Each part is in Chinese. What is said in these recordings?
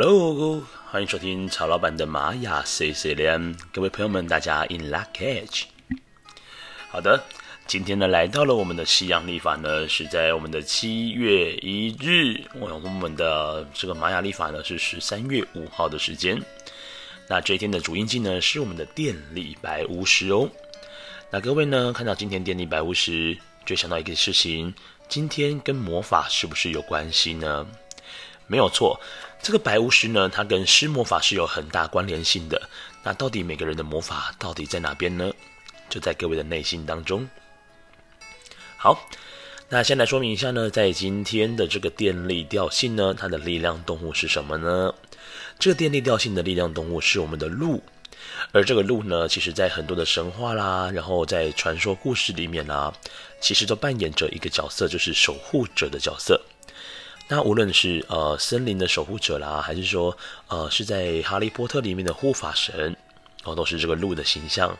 Hello，欢迎收听曹老板的玛雅 C C 连，各位朋友们，大家 In lak'ech。好的，今天呢来到了我们的西洋历法呢，是在我们的七月一日，我我们的这个玛雅历法呢是十三月五号的时间。那这一天的主印记呢是我们的电力白巫师哦。那各位呢看到今天电力白巫师，就想到一个事情，今天跟魔法是不是有关系呢？没有错。这个白巫师呢，它跟施魔法是有很大关联性的。那到底每个人的魔法到底在哪边呢？就在各位的内心当中。好，那先来说明一下呢，在今天的这个电力调性呢，它的力量动物是什么呢？这个电力调性的力量动物是我们的鹿，而这个鹿呢，其实在很多的神话啦，然后在传说故事里面啦，其实都扮演着一个角色，就是守护者的角色。那无论是呃森林的守护者啦，还是说呃是在哈利波特里面的护法神，哦，都是这个鹿的形象。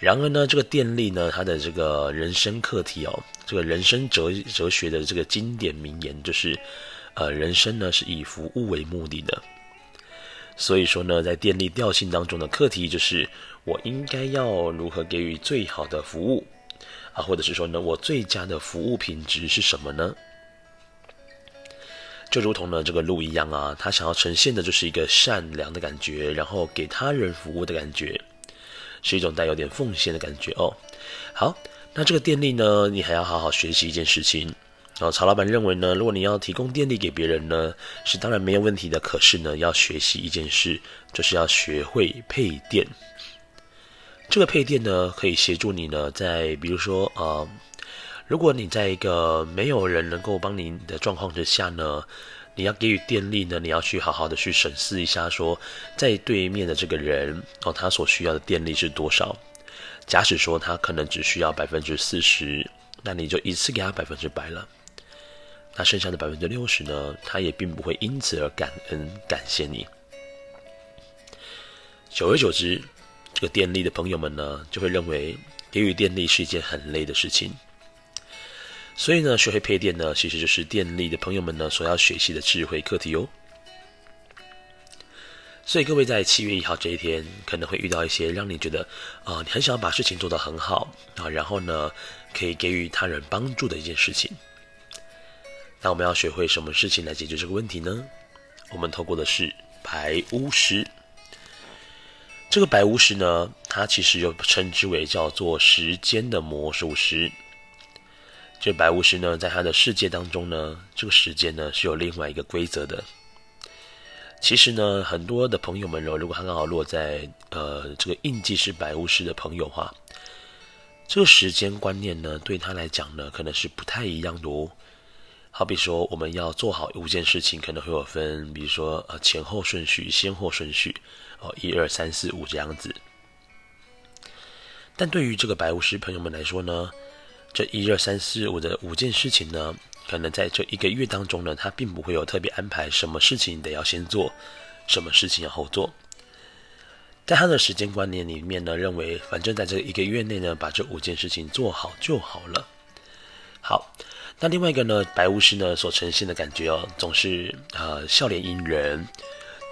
然而呢，这个电力呢，它的这个人生课题哦，这个人生哲哲学的这个经典名言就是，呃，人生呢是以服务为目的的。所以说呢，在电力调性当中的课题就是，我应该要如何给予最好的服务啊，或者是说呢，我最佳的服务品质是什么呢？就如同呢这个鹿一样啊，他想要呈现的就是一个善良的感觉，然后给他人服务的感觉，是一种带有点奉献的感觉哦。好，那这个电力呢，你还要好好学习一件事情。然后曹老板认为呢，如果你要提供电力给别人呢，是当然没有问题的。可是呢，要学习一件事，就是要学会配电。这个配电呢，可以协助你呢，在比如说啊。如果你在一个没有人能够帮你的状况之下呢，你要给予电力呢，你要去好好的去审视一下说，在对面的这个人哦，他所需要的电力是多少？假使说他可能只需要百分之四十，那你就一次给他百分之百了。那剩下的百分之六十呢，他也并不会因此而感恩感谢你。久而久之，这个电力的朋友们呢，就会认为给予电力是一件很累的事情。所以呢，学会配电呢，其实就是电力的朋友们呢所要学习的智慧课题哦。所以各位在七月一号这一天，可能会遇到一些让你觉得啊、你很想要把事情做得很好啊，然后呢，可以给予他人帮助的一件事情。那我们要学会什么事情来解决这个问题呢？我们透过的是白巫师。这个白巫师呢，他其实又称之为叫做时间的魔术师。这白巫师呢，在他的世界当中呢，这个时间呢是有另外一个规则的。其实呢，很多的朋友们哦，如果他刚好落在呃这个印记是白巫师的朋友哈，这个时间观念呢，对他来讲呢，可能是不太一样的哦。好比说，我们要做好五件事情，可能会有分，比如说呃前后顺序、先后顺序哦，一二三四五这样子。但对于这个白巫师朋友们来说呢，这一二三四五的五件事情呢，可能在这一个月当中呢，他并不会有特别安排什么事情得要先做，什么事情要后做。在他的时间观念里面呢，认为反正在这一个月内呢，把这五件事情做好就好了。好，那另外一个呢，白巫师呢所呈现的感觉哦，总是呃笑脸迎人，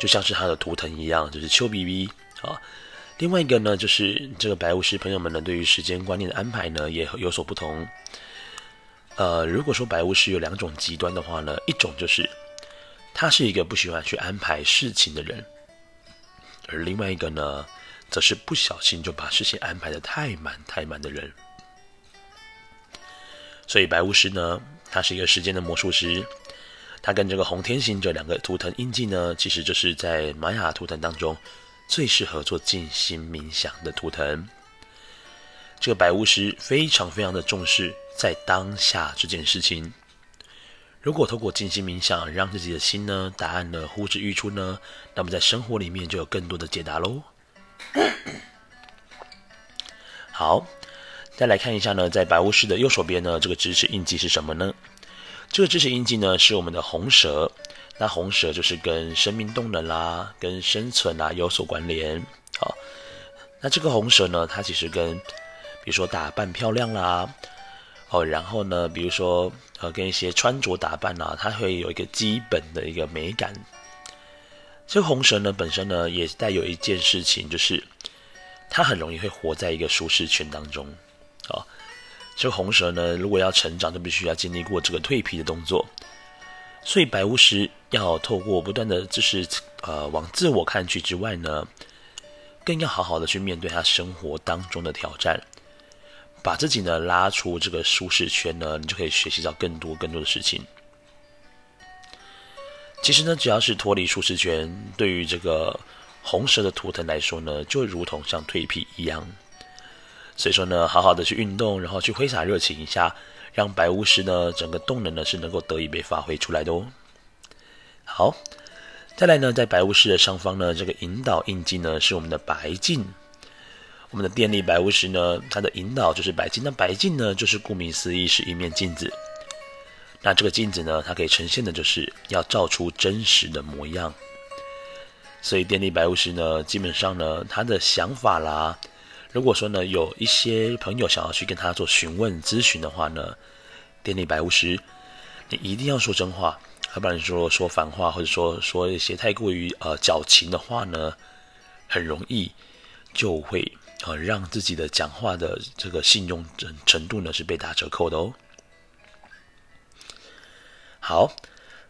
就像是他的图腾一样，就是丘比比啊。另外一个呢，就是这个白巫师朋友们呢，对于时间观念的安排呢，也有所不同。呃，如果说白巫师有两种极端的话呢，一种就是他是一个不喜欢去安排事情的人，而另外一个呢，则是不小心就把事情安排的太满太满的人。所以白巫师呢，他是一个时间的魔术师，他跟这个红天行者两个图腾印记呢，其实就是在玛雅图腾当中。最适合做静心冥想的图腾，这个白巫师非常非常的重视在当下这件事情。如果透过静心冥想，让自己的心呢，答案呢呼之欲出呢，那么在生活里面就有更多的解答喽。好，再来看一下呢，在白巫师的右手边呢，这个支持印记是什么呢？这个支持印记呢，是我们的红蛇。那红蛇就是跟生命动能啦，跟生存啊有所关联。好，那这个红蛇呢，它其实跟，比如说打扮漂亮啦，哦，然后呢，比如说呃，跟一些穿着打扮啊，它会有一个基本的一个美感。这个红蛇呢，本身呢也带有一件事情，就是它很容易会活在一个舒适圈当中。啊、哦，这个红蛇呢，如果要成长，就必须要经历过这个蜕皮的动作。所以白巫师要透过不断的，就是呃往自我看去之外呢，更要好好的去面对他生活当中的挑战，把自己呢拉出这个舒适圈呢，你就可以学习到更多更多的事情。其实呢，只要是脱离舒适圈，对于这个红蛇的图腾来说呢，就如同像蜕皮一样。所以说呢，好好的去运动，然后去挥洒热情一下。让白巫师呢，整个动能呢是能够得以被发挥出来的哦。好，再来呢，在白巫师的上方呢，这个引导印记呢是我们的白镜。我们的电力白巫师呢，它的引导就是白镜。那白镜呢，就是顾名思义是一面镜子。那这个镜子呢，它可以呈现的就是要照出真实的模样。所以电力白巫师呢，基本上呢，他的想法啦。如果说呢，有一些朋友想要去跟他做询问咨询的话呢，电力白巫师，你一定要说真话，要不然说说反话，或者说说一些太过于呃矫情的话呢，很容易就会呃让自己的讲话的这个信用程程度呢是被打折扣的哦。好，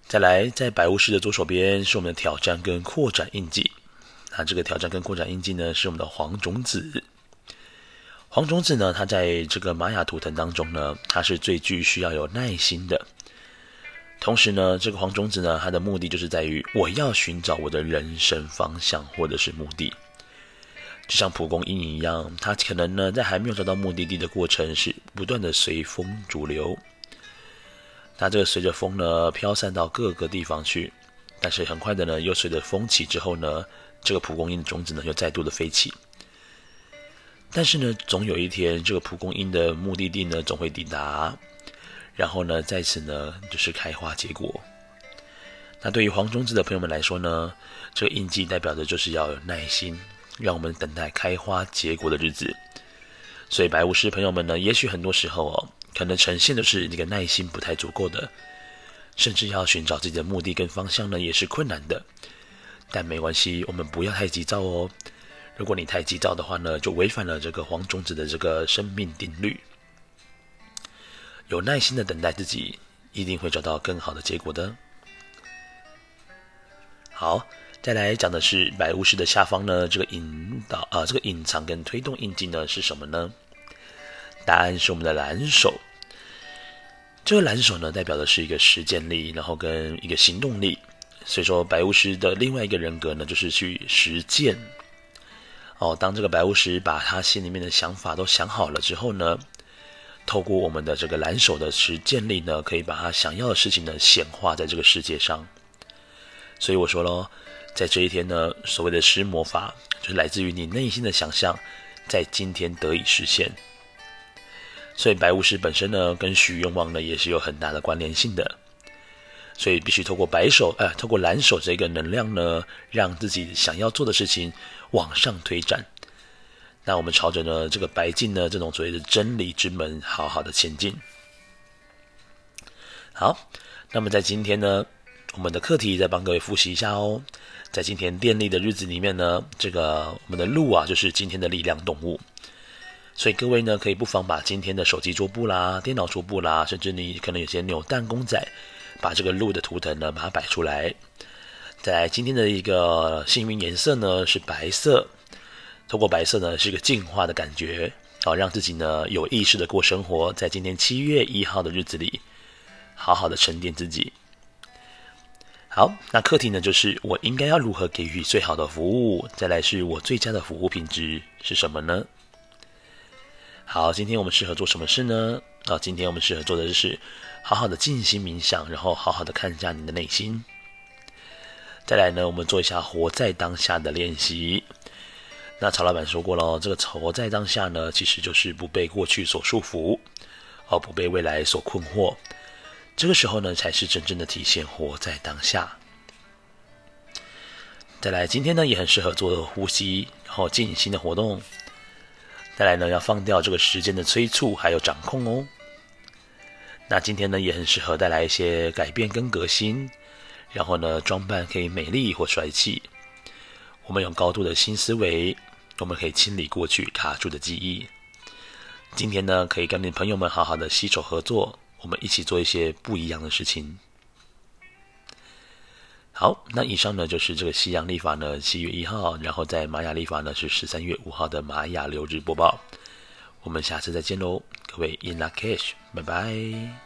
再来，在白巫师的左手边是我们的挑战跟扩展印记，那这个挑战跟扩展印记呢是我们的黄种子。黄种子呢，它在这个玛雅图腾当中呢，它是最具需要有耐心的。同时呢，这个黄种子呢，它的目的就是在于我要寻找我的人生方向或者是目的。就像蒲公英一样，它可能呢在还没有找到目的地的过程是不断的随风逐流。它这个随着风呢飘散到各个地方去，但是很快的呢又随着风起之后呢，这个蒲公英的种子呢又再度的飞起。但是呢，总有一天，这个蒲公英的目的地呢，总会抵达，然后呢，在此呢，就是开花结果。那对于黄种子的朋友们来说呢，这个印记代表的就是要有耐心，让我们等待开花结果的日子。所以白巫师朋友们呢，也许很多时候哦，可能呈现的是那个耐心不太足够的，甚至要寻找自己的目的跟方向呢，也是困难的。但没关系，我们不要太急躁哦。如果你太急躁的话呢，就违反了这个黄种子的这个生命定律。有耐心的等待自己，一定会找到更好的结果的。好，再来讲的是白巫师的下方呢，这个引导啊、这个隐藏跟推动印记呢是什么呢？答案是我们的蓝手。这个蓝手呢，代表的是一个实践力，然后跟一个行动力。所以说，白巫师的另外一个人格呢，就是去实践。哦，当这个白巫师把他心里面的想法都想好了之后呢，透过我们的这个蓝手的实践力呢，可以把他想要的事情呢显化在这个世界上。所以我说喽，在这一天呢，所谓的施魔法就是来自于你内心的想象，在今天得以实现。所以白巫师本身呢，跟许愿望呢也是有很大的关联性的。所以必须透过白手，呃，透过蓝手这个能量呢，让自己想要做的事情往上推展。那我们朝着呢这个白镜呢这种所谓的真理之门，好好的前进。好，那么在今天呢，我们的课题再帮各位复习一下哦。在今天电力的日子里面呢，这个我们的鹿啊，就是今天的力量动物。所以各位呢，可以不妨把今天的手机桌布啦、电脑桌布啦，甚至你可能有些扭蛋公仔。把这个鹿的图腾呢，把它摆出来。在今天的一个幸运颜色呢是白色，透过白色呢是一个净化的感觉，好让自己呢有意识的过生活。在今天七月一号的日子里，好好的沉淀自己。好，那课题呢就是我应该要如何给予最好的服务？再来是我最佳的服务品质是什么呢？好，今天我们适合做什么事呢？啊，今天我们适合做的就是。好好的静心冥想，然后好好的看一下你的内心。再来呢，我们做一下活在当下的练习。那曹老板说过了，这个活在当下呢，其实就是不被过去所束缚，而不被未来所困惑。这个时候呢，才是真正的体现活在当下。再来，今天呢也很适合做呼吸，然后静心的活动。再来呢，要放掉这个时间的催促，还有掌控哦。那今天呢，也很适合带来一些改变跟革新，然后呢，装扮可以美丽或帅气，我们有高度的新思维，我们可以清理过去卡住的记忆。今天呢，可以跟你朋友们好好的携手合作，我们一起做一些不一样的事情。好，那以上呢就是这个西洋历法呢七月一号，然后在玛雅历法呢是十三月五号的玛雅流日播报。我们下次再见喽，各位 In Lak'ech，拜拜。